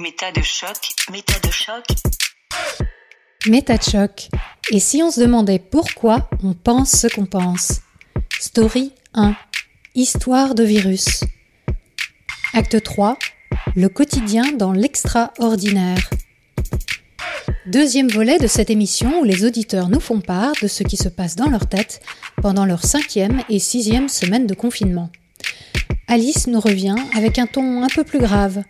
Méta de choc, méta de choc. Méta de choc. Et si on se demandait pourquoi on pense ce qu'on pense? Story 1. Histoire de virus. Acte 3. Le quotidien dans l'extraordinaire. Deuxième volet de cette émission où les auditeurs nous font part de ce qui se passe dans leur tête pendant leur cinquième et sixième semaine de confinement. Alice nous revient avec un ton un peu plus grave.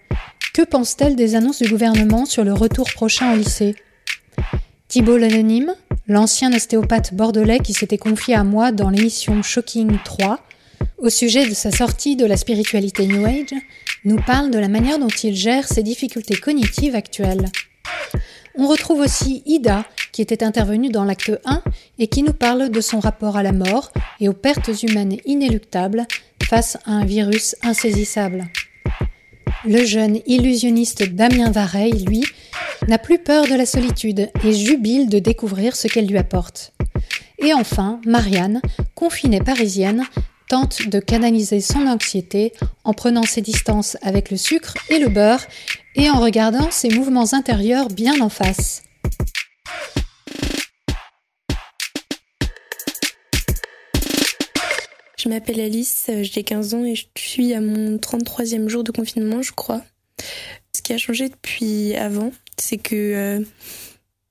Que pense-t-elle des annonces du gouvernement sur le retour prochain au lycée Thibault l'anonyme, l'ancien ostéopathe bordelais qui s'était confié à moi dans l'émission Shocking 3, au sujet de sa sortie de la spiritualité New Age, nous parle de la manière dont il gère ses difficultés cognitives actuelles. On retrouve aussi Ida, qui était intervenue dans l'acte 1 et qui nous parle de son rapport à la mort et aux pertes humaines inéluctables face à un virus insaisissable. Le jeune illusionniste Damien Vareille, lui, n'a plus peur de la solitude et jubile de découvrir ce qu'elle lui apporte. Et enfin, Marianne, confinée parisienne, tente de canaliser son anxiété en prenant ses distances avec le sucre et le beurre et en regardant ses mouvements intérieurs bien en face. Je m'appelle Alice, j'ai 15 ans et je suis à mon 33e jour de confinement, je crois. Ce qui a changé depuis avant, c'est que euh,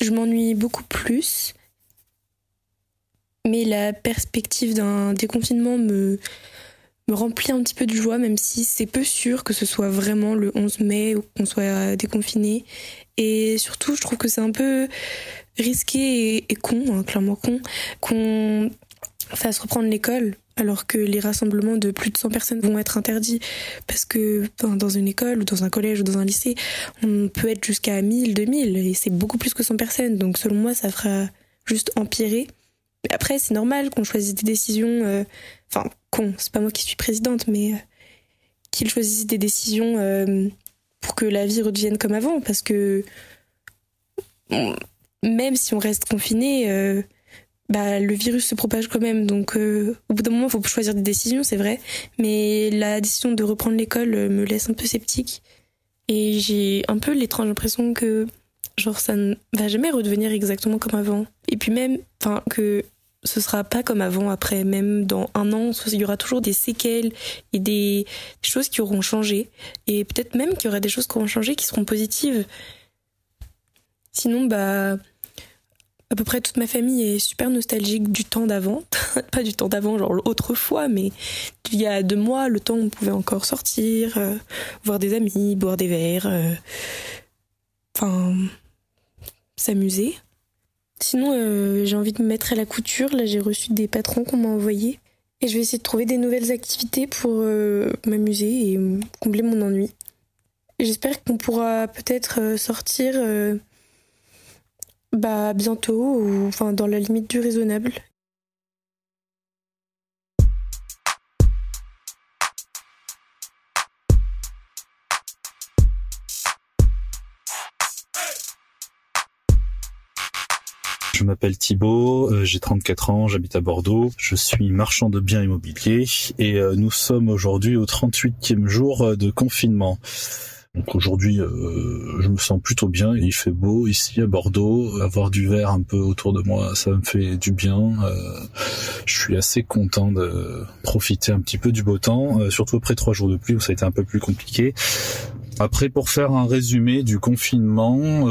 je m'ennuie beaucoup plus mais la perspective d'un déconfinement me, remplit un petit peu de joie, même si c'est peu sûr que ce soit vraiment le 11 mai ou qu'on soit déconfiné. Et surtout, je trouve que c'est un peu risqué et, con, hein, clairement con, qu'on fasse reprendre l'école alors que les rassemblements de plus de 100 personnes vont être interdits parce que dans une école ou dans un collège ou dans un lycée, on peut être jusqu'à 1000, 2000 et c'est beaucoup plus que 100 personnes. Donc selon moi, ça fera juste empirer après, c'est normal qu'on choisisse des décisions. Euh, enfin, con, c'est pas moi qui suis présidente, mais euh, qu'ils choisissent des décisions euh, pour que la vie redevienne comme avant. Parce que même si on reste confiné, bah, le virus se propage quand même. Donc, au bout d'un moment, il faut choisir des décisions, c'est vrai. Mais la décision de reprendre l'école me laisse un peu sceptique. Et j'ai un peu l'étrange impression que genre ça ne va jamais redevenir exactement comme avant. Et puis même, enfin que ce sera pas comme avant après même dans un an il y aura toujours des séquelles et des choses qui auront changé et peut-être même qu'il y aura des choses qui auront changé qui seront positives sinon bah à peu près toute ma famille est super nostalgique du temps d'avant pas du temps d'avant genre autrefois mais il y a deux mois le temps où on pouvait encore sortir euh, voir des amis boire des verres euh, enfin s'amuser Sinon, euh, j'ai envie de me mettre à la couture. Là, j'ai reçu des patrons qu'on m'a envoyés. Et je vais essayer de trouver des nouvelles activités pour m'amuser et combler mon ennui. J'espère qu'on pourra peut-être sortir bah, bientôt, enfin dans la limite du raisonnable. Je m'appelle Thibaut, euh, j'ai 34 ans, j'habite à Bordeaux, je suis marchand de biens immobiliers et euh, nous sommes aujourd'hui au 38e jour euh, de confinement. Donc aujourd'hui, je me sens plutôt bien. Il fait beau ici à Bordeaux. Avoir du verre un peu autour de moi, ça me fait du bien. je suis assez content de profiter un petit peu du beau temps, surtout après trois jours de pluie où ça a été un peu plus compliqué. Après, pour faire un résumé du confinement,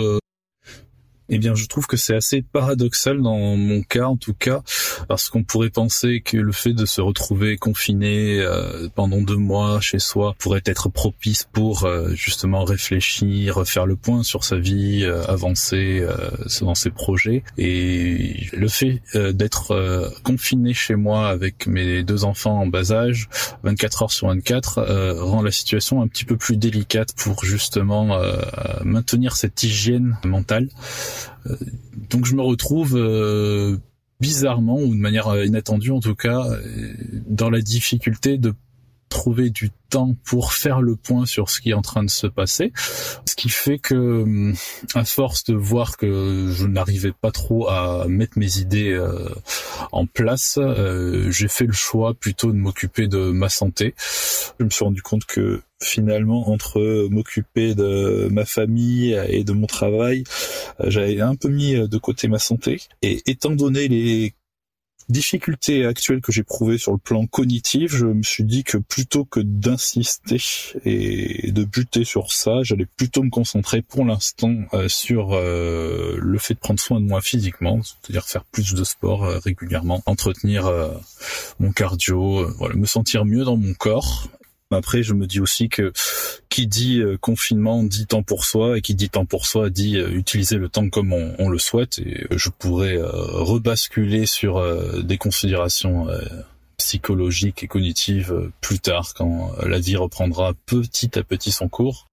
eh bien, je trouve que c'est assez paradoxal dans mon cas, en tout cas, parce qu'on pourrait penser que le fait de se retrouver confiné euh, pendant deux mois chez soi pourrait être propice pour euh, justement réfléchir, faire le point sur sa vie, euh, avancer dans ses projets. Et le fait d'être confiné chez moi avec mes deux enfants en bas âge, 24 heures sur 24, rend la situation un petit peu plus délicate pour justement maintenir cette hygiène mentale. Euh, donc je me retrouve euh, bizarrement ou de manière euh, inattendue en tout cas dans la difficulté de trouver du temps pour faire le point sur ce qui est en train de se passer, ce qui fait que à force de voir que je n'arrivais pas trop à mettre mes idées euh, en place, euh, j'ai fait le choix plutôt de m'occuper de ma santé. Je me suis rendu compte que finalement entre m'occuper de ma famille et de mon travail, euh, j'avais un peu mis de côté ma santé et étant donné les difficultés actuelles que j'ai prouvées sur le plan cognitif, je me suis dit que plutôt que d'insister et de buter sur ça, j'allais plutôt me concentrer pour l'instant euh, sur euh, le fait de prendre soin de moi physiquement, c'est-à-dire faire plus de sport euh, régulièrement, entretenir mon cardio, voilà, me sentir mieux dans mon corps après, je me dis aussi que qui dit euh, confinement dit temps pour soi et qui dit temps pour soi dit euh, utiliser le temps comme on, le souhaite. Et je pourrais euh, rebasculer sur des considérations psychologiques et cognitives plus tard quand la vie reprendra petit à petit son cours.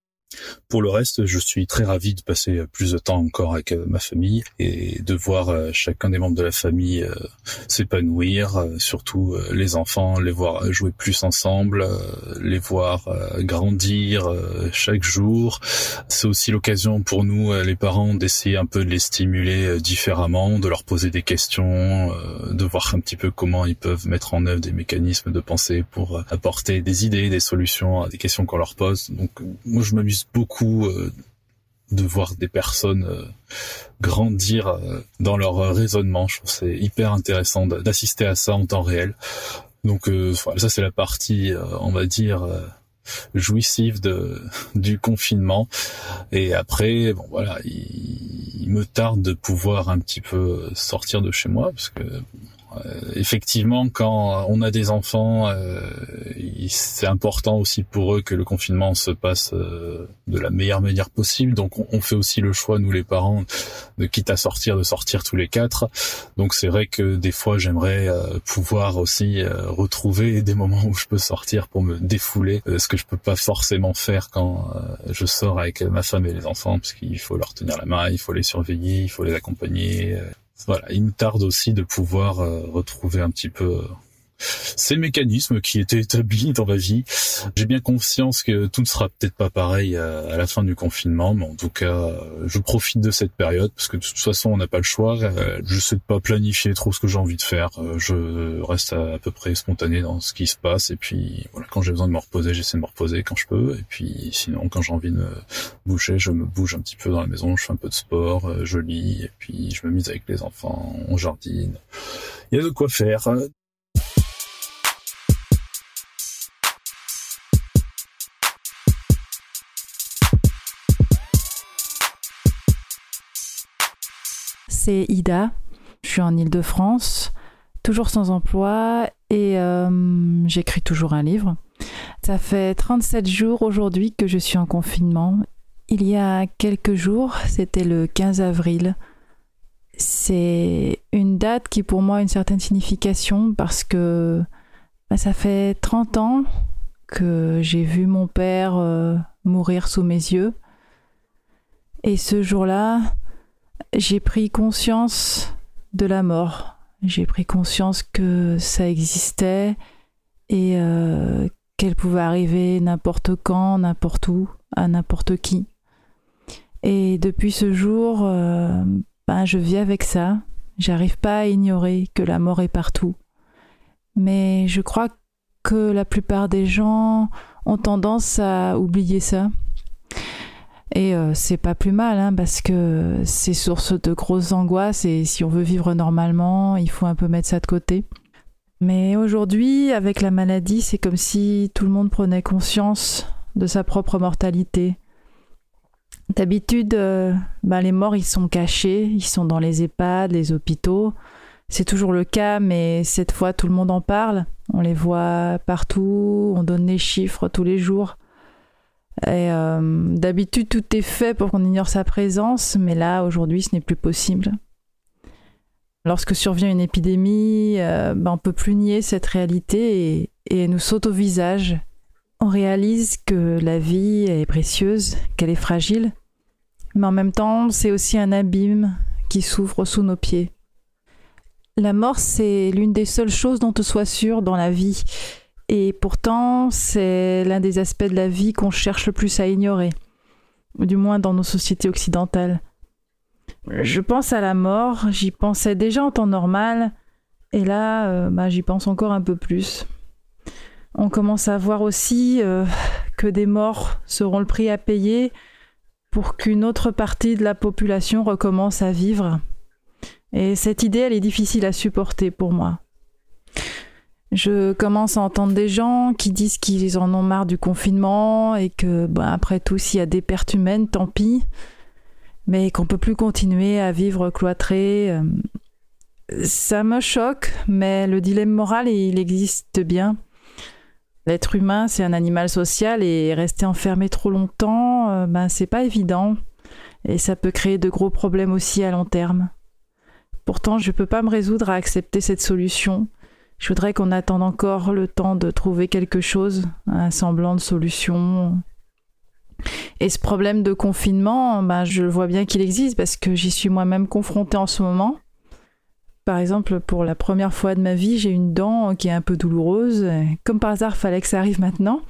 Pour le reste, je suis très ravi de passer plus de temps encore avec euh, ma famille et de voir euh, chacun des membres de la famille euh, s'épanouir, surtout les enfants, les voir jouer plus ensemble, les voir grandir chaque jour. C'est aussi l'occasion pour nous, les parents, d'essayer un peu de les stimuler différemment, de leur poser des questions, de voir un petit peu comment ils peuvent mettre en œuvre des mécanismes de pensée pour apporter des idées, des solutions à des questions qu'on leur pose. Donc moi je m'amuse beaucoup euh, de voir des personnes euh, grandir euh, dans leur raisonnement. Je trouve c'est hyper intéressant d'assister à ça en temps réel. Donc ça c'est la partie, on va dire jouissive de du confinement et après bon voilà il, il, me tarde de pouvoir un petit peu sortir de chez moi parce que effectivement, quand on a des enfants, euh, c'est important aussi pour eux que le confinement se passe euh, de la meilleure manière possible. Donc, on, fait aussi le choix, nous les parents, de quitte à sortir, de sortir tous les quatre. Donc, c'est vrai que des fois, j'aimerais pouvoir aussi retrouver des moments où je peux sortir pour me défouler, ce que je peux pas forcément faire quand je sors avec ma femme et les enfants, parce qu'il faut leur tenir la main, il faut les surveiller, il faut les accompagner voilà, il me tarde aussi de pouvoir euh, retrouver un petit peu euh, ces mécanismes qui étaient établis dans ma vie. J'ai bien conscience que tout ne sera peut-être pas pareil à la fin du confinement, mais en tout cas, je profite de cette période parce que de toute façon, on n'a pas le choix. Je sais pas planifier trop ce que j'ai envie de faire. Je reste à, peu près spontané dans ce qui se passe et puis voilà, quand j'ai besoin de me reposer, j'essaie de me reposer quand je peux. Et puis sinon, quand j'ai envie de me bouger, je me bouge un petit peu dans la maison, je fais un peu de sport, je lis et puis je me mise avec les enfants, on jardine. Il y a de quoi faire. C'est Ida. Je suis en Ile-de-France, toujours sans emploi et euh, j'écris toujours un livre. Ça fait 37 jours aujourd'hui que je suis en confinement. Il y a quelques jours, c'était le 15 avril. C'est une date qui pour moi a une certaine signification parce que bah, ça fait 30 ans que j'ai vu mon père euh, mourir sous mes yeux. Et ce jour-là, j'ai pris conscience de la mort. J'ai pris conscience que ça existait et euh, qu'elle pouvait arriver n'importe quand, n'importe où, à n'importe qui. Et depuis ce jour, euh, ben, je vis avec ça. J'arrive pas à ignorer que la mort est partout. Mais je crois que la plupart des gens ont tendance à oublier ça. Et euh, c'est pas plus mal, hein, parce que c'est source de grosses angoisses et si on veut vivre normalement, il faut un peu mettre ça de côté. Mais aujourd'hui, avec la maladie, c'est comme si tout le monde prenait conscience de sa propre mortalité. D'habitude, euh, bah, les morts, ils sont cachés, ils sont dans les EHPAD, les hôpitaux. C'est toujours le cas, mais cette fois, tout le monde en parle. On les voit partout, on donne les chiffres tous les jours. Euh, d'habitude, tout est fait pour qu'on ignore sa présence, mais là, aujourd'hui, ce n'est plus possible. Lorsque survient une épidémie, euh, ben, on ne peut plus nier cette réalité et, et nous saute au visage. On réalise que la vie est précieuse, qu'elle est fragile, mais en même temps, c'est aussi un abîme qui s'ouvre sous nos pieds. La mort, c'est l'une des seules choses dont on soit sûr dans la vie Et pourtant, c'est l'un des aspects de la vie qu'on cherche le plus à ignorer, du moins dans nos sociétés occidentales. Je pense à la mort, j'y pensais déjà en temps normal, et là, euh, bah, j'y pense encore un peu plus. On commence à voir aussi euh, que des morts seront le prix à payer pour qu'une autre partie de la population recommence à vivre. Et cette idée, elle est difficile à supporter pour moi. Je commence à entendre des gens qui disent qu'ils en ont marre du confinement et que, bah, après tout, s'il y a des pertes humaines, tant pis, mais qu'on peut plus continuer à vivre cloîtré. Euh, ça me choque, mais le dilemme moral, il existe bien. L'être humain, c'est un animal social et rester enfermé trop longtemps, euh, ben c'est pas évident. Et ça peut créer de gros problèmes aussi à long terme. Pourtant, je peux pas me résoudre à accepter cette solution. Je voudrais qu'on attende encore le temps de trouver quelque chose, un semblant de solution. Et ce problème de confinement, ben, je vois bien qu'il existe parce que j'y suis moi-même confrontée en ce moment. Par exemple, pour la première fois de ma vie, j'ai une dent qui est un peu douloureuse. Comme par hasard, fallait que ça arrive maintenant.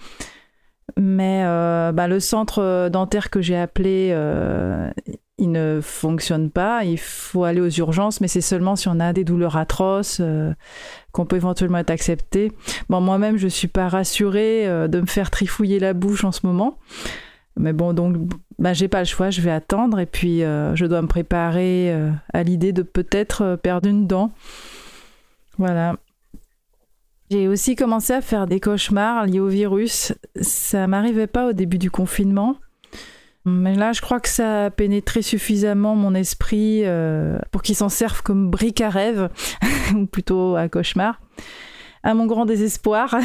Mais euh, bah, le centre dentaire que j'ai appelé, euh, il ne fonctionne pas. Il faut aller aux urgences, mais c'est seulement si on a des douleurs atroces euh, qu'on peut éventuellement être accepté. Bon, moi-même, je ne suis pas rassurée de me faire trifouiller la bouche en ce moment. Mais bon, donc, bah, j'ai pas le choix, je vais attendre et puis euh, je dois me préparer euh, à l'idée de peut-être euh, perdre une dent. Voilà. J'ai aussi commencé à faire des cauchemars liés au virus. Ça m'arrivait pas au début du confinement. Mais là, je crois que ça a pénétré suffisamment mon esprit pour qu'il s'en serve comme brique à rêve, ou plutôt à cauchemar. À mon grand désespoir.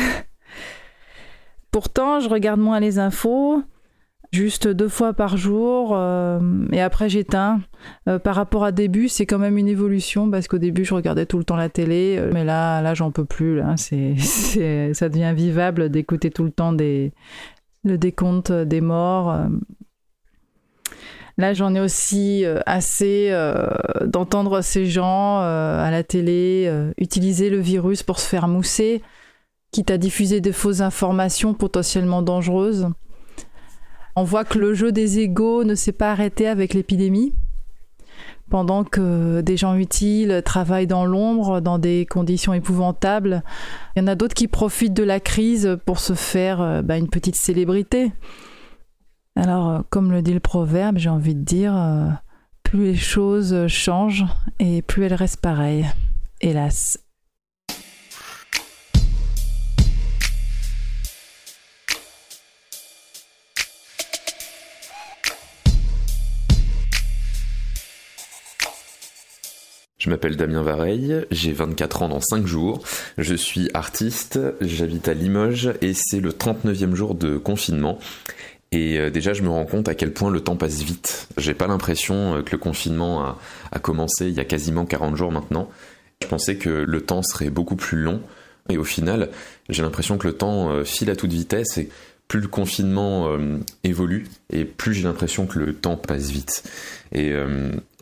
Pourtant, je regarde moins les infos juste deux fois par jour euh, et après j'éteins. Euh, par rapport à début, c'est quand même une évolution parce qu'au début je regardais tout le temps la télé, euh, mais là, là j'en peux plus. Là, ça devient vivable d'écouter tout le temps le décompte des morts. Là, j'en ai aussi assez d'entendre ces gens à la télé utiliser le virus pour se faire mousser, quitte à diffuser des fausses informations potentiellement dangereuses. On voit que le jeu des égaux ne s'est pas arrêté avec l'épidémie. Pendant que des gens utiles travaillent dans l'ombre, dans des conditions épouvantables, il y en a d'autres qui profitent de la crise pour se faire euh, bah, une petite célébrité. Alors, euh, comme le dit le proverbe, j'ai envie de dire, euh, plus les choses changent et plus elles restent pareilles. Hélas. Je m'appelle Damien Vareille, j'ai 24 ans dans 5 jours, je suis artiste, j'habite à Limoges et c'est le 39e jour de confinement. Et euh, déjà, je me rends compte à quel point le temps passe vite. J'ai pas l'impression euh, que le confinement a, commencé il y a quasiment 40 jours maintenant. Je pensais que le temps serait beaucoup plus long. Et au final, j'ai l'impression que le temps euh, file à toute vitesse et plus le confinement évolue et plus j'ai l'impression que le temps passe vite. Et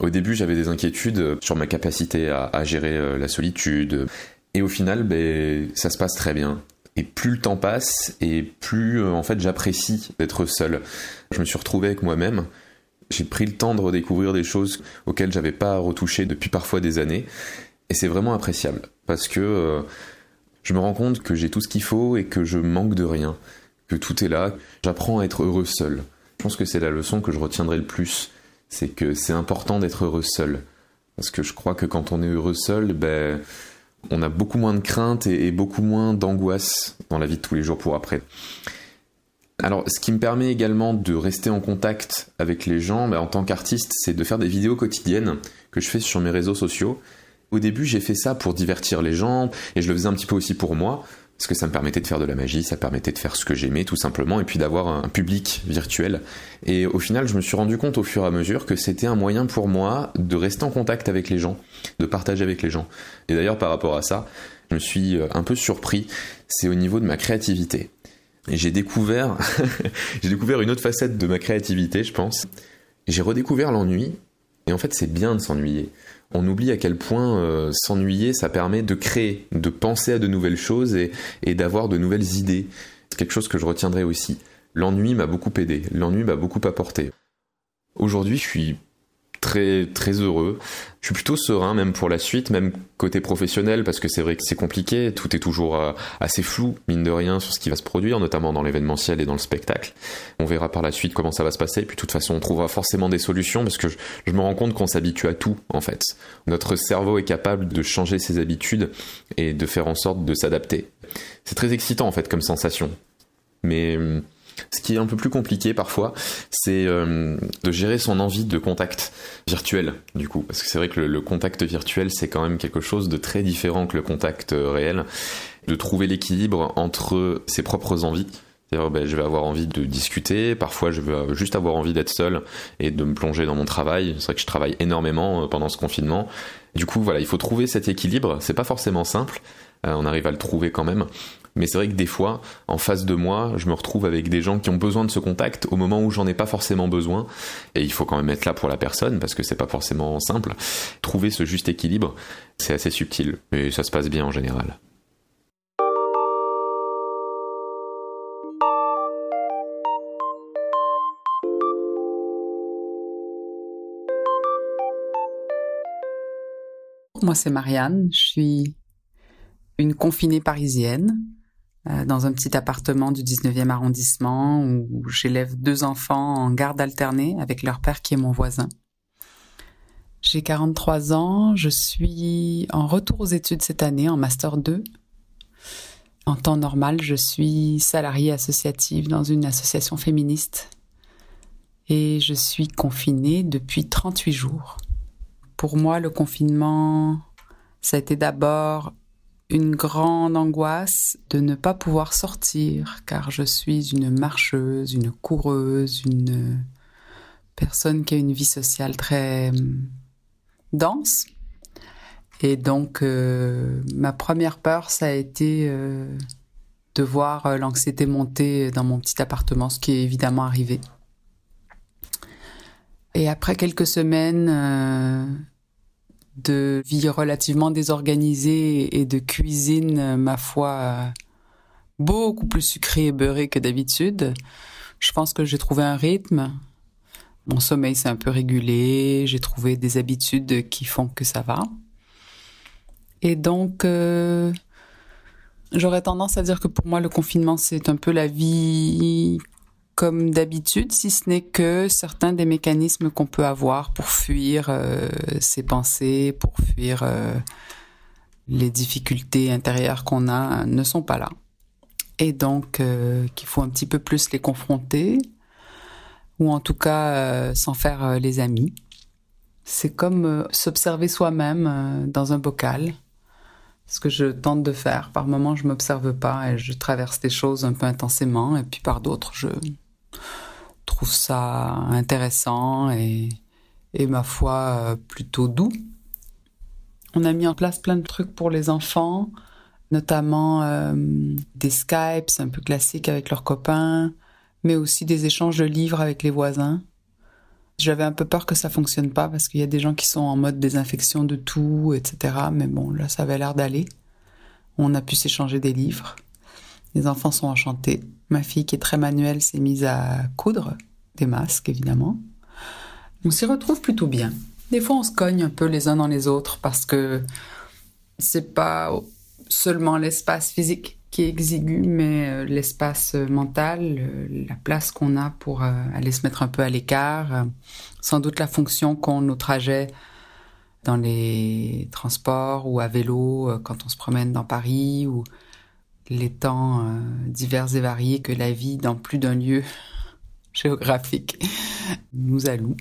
au début, j'avais des inquiétudes sur ma capacité à, à gérer la solitude. Et au final, ben, ça se passe très bien. Et plus le temps passe, et plus en fait j'apprécie d'être seul. Je me suis retrouvé avec moi-même. J'ai pris le temps de redécouvrir des choses auxquelles j'avais pas retouché depuis parfois des années. Et c'est vraiment appréciable parce que je me rends compte que j'ai tout ce qu'il faut et que je manque de rien que tout est là. J'apprends à être heureux seul. Je pense que c'est la leçon que je retiendrai le plus. C'est que c'est important d'être heureux seul. Parce que je crois que quand on est heureux seul, ben, on a beaucoup moins de crainte et, beaucoup moins d'angoisse dans la vie de tous les jours pour après. Alors, ce qui me permet également de rester en contact avec les gens ben, en tant qu'artiste, c'est de faire des vidéos quotidiennes que je fais sur mes réseaux sociaux. Au début, j'ai fait ça pour divertir les gens et je le faisais un petit peu aussi pour moi, parce que ça me permettait de faire de la magie, ça permettait de faire ce que j'aimais tout simplement, et puis d'avoir un public virtuel. Et au final, je me suis rendu compte au fur et à mesure que c'était un moyen pour moi de rester en contact avec les gens, de partager avec les gens. Et d'ailleurs, par rapport à ça, je me suis euh, un peu surpris, c'est au niveau de ma créativité. J'ai découvert, j'ai découvert une autre facette de ma créativité, je pense. J'ai redécouvert l'ennui, Et en fait, c'est bien de s'ennuyer. On oublie à quel point euh, s'ennuyer, ça permet de créer, de penser à de nouvelles choses et, et d'avoir de nouvelles idées. C'est quelque chose que je retiendrai aussi. L'ennui m'a beaucoup aidé, l'ennui m'a beaucoup apporté. Aujourd'hui, je suis très très heureux. Je suis plutôt serein même pour la suite, même côté professionnel parce que c'est vrai que c'est compliqué, tout est toujours euh, assez flou mine de rien sur ce qui va se produire, notamment dans l'événementiel et dans le spectacle. On verra par la suite comment ça va se passer. Puis de toute façon, on trouvera forcément des solutions parce que je, je me rends compte qu'on s'habitue à tout en fait. Notre cerveau est capable de changer ses habitudes et de faire en sorte de s'adapter. C'est très excitant en fait comme sensation. Mais hum, ce qui est un peu plus compliqué parfois, c'est euh, de gérer son envie de contact virtuel, du coup. Parce que c'est vrai que le, contact virtuel, c'est quand même quelque chose de très différent que le contact euh, réel. De trouver l'équilibre entre ses propres envies. C'est-à-dire, ben, je vais avoir envie de discuter, parfois je vais juste avoir envie d'être seul et de me plonger dans mon travail. C'est vrai que je travaille énormément euh, pendant ce confinement. Du coup, voilà, il faut trouver cet équilibre. C'est pas forcément simple. on arrive à le trouver quand même. Mais c'est vrai que des fois, en face de moi, je me retrouve avec des gens qui ont besoin de ce contact au moment où j'en ai pas forcément besoin. Et il faut quand même être là pour la personne parce que c'est pas forcément simple. Trouver ce juste équilibre, c'est assez subtil. Mais ça se passe bien en général. Moi, c'est Marianne. Je suis une confinée parisienne dans un petit appartement du 19e arrondissement où j'élève deux enfants en garde alternée avec leur père qui est mon voisin. J'ai 43 ans, je suis en retour aux études cette année en master 2. En temps normal, je suis salariée associative dans une association féministe et je suis confinée depuis 38 jours. Pour moi, le confinement, ça a été d'abord une grande angoisse de ne pas pouvoir sortir car je suis une marcheuse, une coureuse, une personne qui a une vie sociale très hum, dense. Et donc euh, ma première peur, ça a été euh, de voir euh, l'anxiété monter dans mon petit appartement, ce qui est évidemment arrivé. Et après quelques semaines de vie relativement désorganisée et de cuisine, ma foi, beaucoup plus sucrée et beurrée que d'habitude. Je pense que j'ai trouvé un rythme. Mon sommeil s'est un peu régulé. J'ai trouvé des habitudes qui font que ça va. Et donc, euh, j'aurais tendance à dire que pour moi, le confinement, c'est un peu la vie comme d'habitude, si ce n'est que certains des mécanismes qu'on peut avoir pour fuir euh, ses pensées, pour fuir euh, les difficultés intérieures qu'on a, ne sont pas là. Et donc euh, qu'il faut un petit peu plus les confronter, ou en tout cas s'en faire les amis. C'est comme s'observer soi-même dans un bocal. Ce que je tente de faire. Par moments, je m'observe pas et je traverse des choses un peu intensément, et puis par d'autres, je trouve ça intéressant et, ma foi euh, plutôt doux. On a mis en place plein de trucs pour les enfants, notamment euh, des Skypes un peu classiques avec leurs copains, mais aussi des échanges de livres avec les voisins. J'avais un peu peur que ça fonctionne pas parce qu'il y a des gens qui sont en mode désinfection de tout, etc. Mais bon, là, ça avait l'air d'aller. On a pu s'échanger des livres. Les enfants sont enchantés. Ma fille, qui est très manuelle, s'est mise à coudre des masques, évidemment. On s'y retrouve plutôt bien. Des fois, on se cogne un peu les uns dans les autres parce que c'est pas seulement l'espace physique qui est exigu, mais euh, l'espace mental, euh, la place qu'on a pour euh, aller se mettre un peu à l'écart, sans doute la fonction qu'ont nos trajets dans les transports ou à vélo quand on se promène dans Paris ou les temps euh, divers et variés que la vie dans plus d'un lieu géographique nous alloue.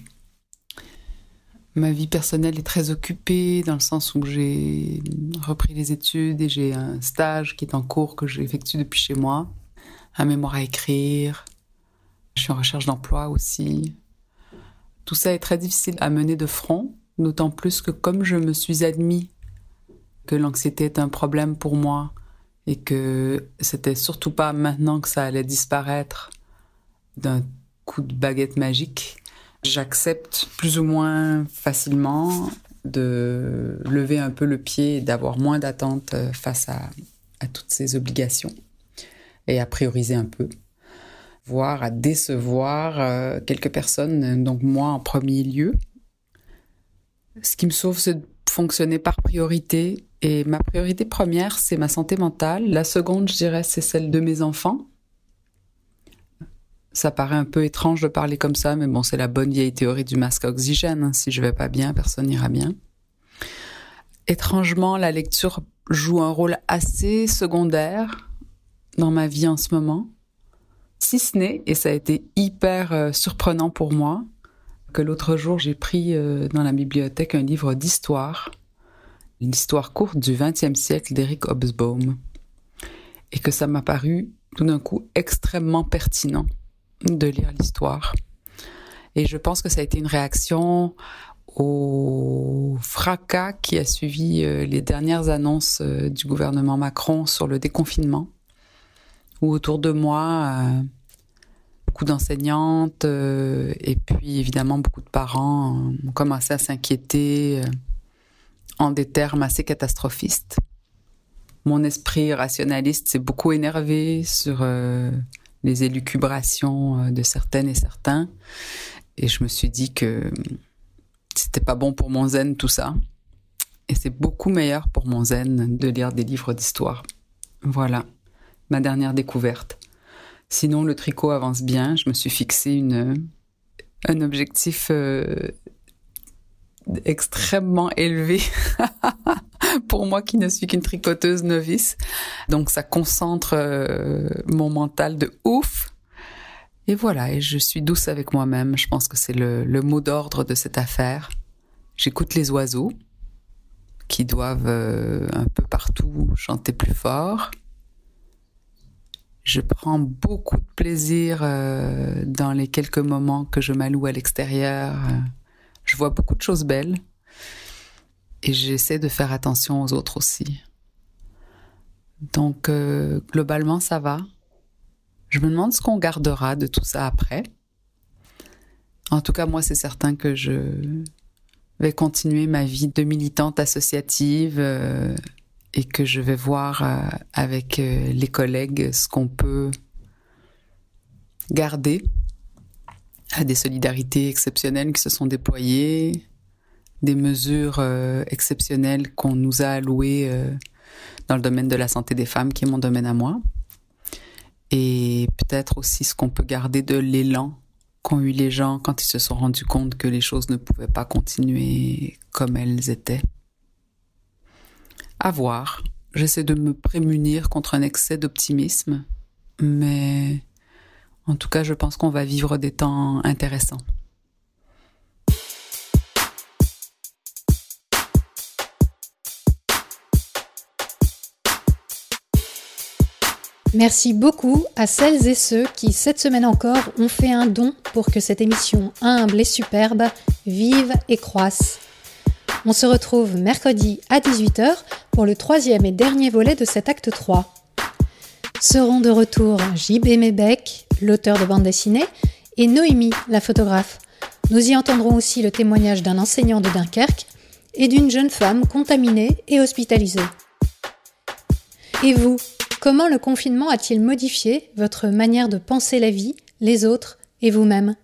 Ma vie personnelle est très occupée dans le sens où j'ai repris les études et j'ai un stage qui est en cours que j'effectue depuis chez moi, un mémoire à écrire. Je suis en recherche d'emploi aussi. Tout ça est très difficile à mener de front, d'autant plus que comme je me suis admis que l'anxiété est un problème pour moi, et que c'était surtout pas maintenant que ça allait disparaître d'un coup de baguette magique. J'accepte plus ou moins facilement de lever un peu le pied et d'avoir moins d'attentes euh, face à, toutes ces obligations et à prioriser un peu voire à décevoir euh, quelques personnes, donc moi en premier lieu. Ce qui me sauve, c'est de fonctionner par priorité. Et ma priorité première, c'est ma santé mentale. La seconde, je dirais, c'est celle de mes enfants. Ça paraît un peu étrange de parler comme ça, mais bon, c'est la bonne vieille théorie du masque à oxygène. Hein. Si je vais pas bien, personne n'ira bien. Étrangement, la lecture joue un rôle assez secondaire dans ma vie en ce moment. Si ce n'est, et ça a été hyper euh, surprenant pour moi, l'autre jour j'ai pris euh, dans la bibliothèque un livre d'histoire, une histoire courte du XXe siècle d'Eric Hobsbawm, et que ça m'a paru tout d'un coup extrêmement pertinent de lire l'histoire. Et je pense que ça a été une réaction au fracas qui a suivi euh, les dernières annonces du gouvernement Macron sur le déconfinement où autour de moi, euh, beaucoup d'enseignantes euh, et puis évidemment beaucoup de parents ont commencé à s'inquiéter euh, en des termes assez catastrophistes. Mon esprit rationaliste s'est beaucoup énervé sur les élucubrations de certaines et certains et je me suis dit que c'était pas bon pour mon zen tout ça. Et c'est beaucoup meilleur pour mon zen de lire des livres d'histoire. Voilà ma dernière découverte. Sinon, le tricot avance bien. Je me suis fixé une, un objectif euh, extrêmement élevé pour moi qui ne suis qu'une tricoteuse novice. Donc, ça concentre euh, mon mental de ouf. Et voilà, et je suis douce avec moi-même. Je pense que c'est le, le mot d'ordre de cette affaire. J'écoute les oiseaux qui doivent euh, un peu partout chanter plus fort. Je prends beaucoup de plaisir euh, dans les quelques moments que je m'alloue à l'extérieur. Je vois beaucoup de choses belles et j'essaie de faire attention aux autres aussi. Donc euh, globalement ça va. Je me demande ce qu'on gardera de tout ça après. En tout cas moi c'est certain que je vais continuer ma vie de militante associative. Euh, et que je vais voir euh, avec euh, les collègues ce qu'on peut garder à des solidarités exceptionnelles qui se sont déployées, des mesures euh, exceptionnelles qu'on nous a allouées dans le domaine de la santé des femmes, qui est mon domaine à moi, et peut-être aussi ce qu'on peut garder de l'élan qu'ont eu les gens quand ils se sont rendus compte que les choses ne pouvaient pas continuer comme elles étaient à voir. J'essaie de me prémunir contre un excès d'optimisme, mais en tout cas, je pense qu'on va vivre des temps intéressants. Merci beaucoup à celles et ceux qui, cette semaine encore, ont fait un don pour que cette émission humble et superbe vive et croisse. On se retrouve mercredi à 18h pour le troisième et dernier volet de cet acte 3. Seront de retour J.B. Mébec, l'auteur de bande dessinée, et Noémie, la photographe. Nous y entendrons aussi le témoignage d'un enseignant de Dunkerque et d'une jeune femme contaminée et hospitalisée. Et vous, comment le confinement a-t-il modifié votre manière de penser la vie, les autres et vous-même?